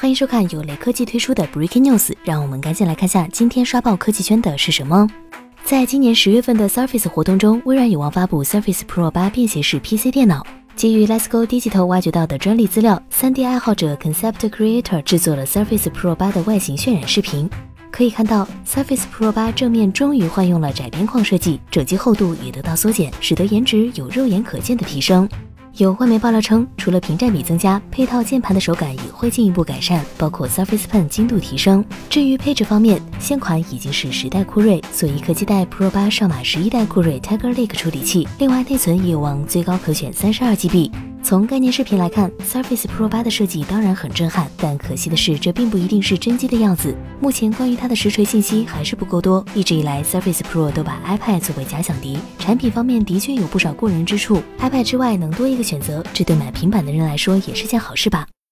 欢迎收看由雷科技推出的 Breaking News，让我们赶紧来看下今天刷爆科技圈的是什么。在今年十月份的 Surface 活动中，微软有望发布 Surface Pro 8便携式 PC 电脑。基于 Let's Go Digital 挖掘到的专利资料，3D 爱好者 Concept Creator 制作了 Surface Pro 8的外形渲染视频。可以看到，Surface Pro 8正面终于换用了窄边框设计，整机厚度也得到缩减，使得颜值有肉眼可见的提升。有外媒爆料称，除了屏占比增加，配套键盘的手感也会进一步改善，包括 Surface Pen 精度提升。至于配置方面，现款已经是十代酷睿，所以可期待 Pro 八上马十一代酷睿 Tiger Lake 处理器。另外，内存也有望最高可选三十二 GB。从概念视频来看，Surface Pro 八的设计当然很震撼，但可惜的是，这并不一定是真机的样子。目前关于它的实锤信息还是不够多。一直以来，Surface Pro 都把 iPad 作为假想敌，产品方面的确有不少过人之处。iPad 之外能多一个选择，这对买平板的人来说也是件好事吧。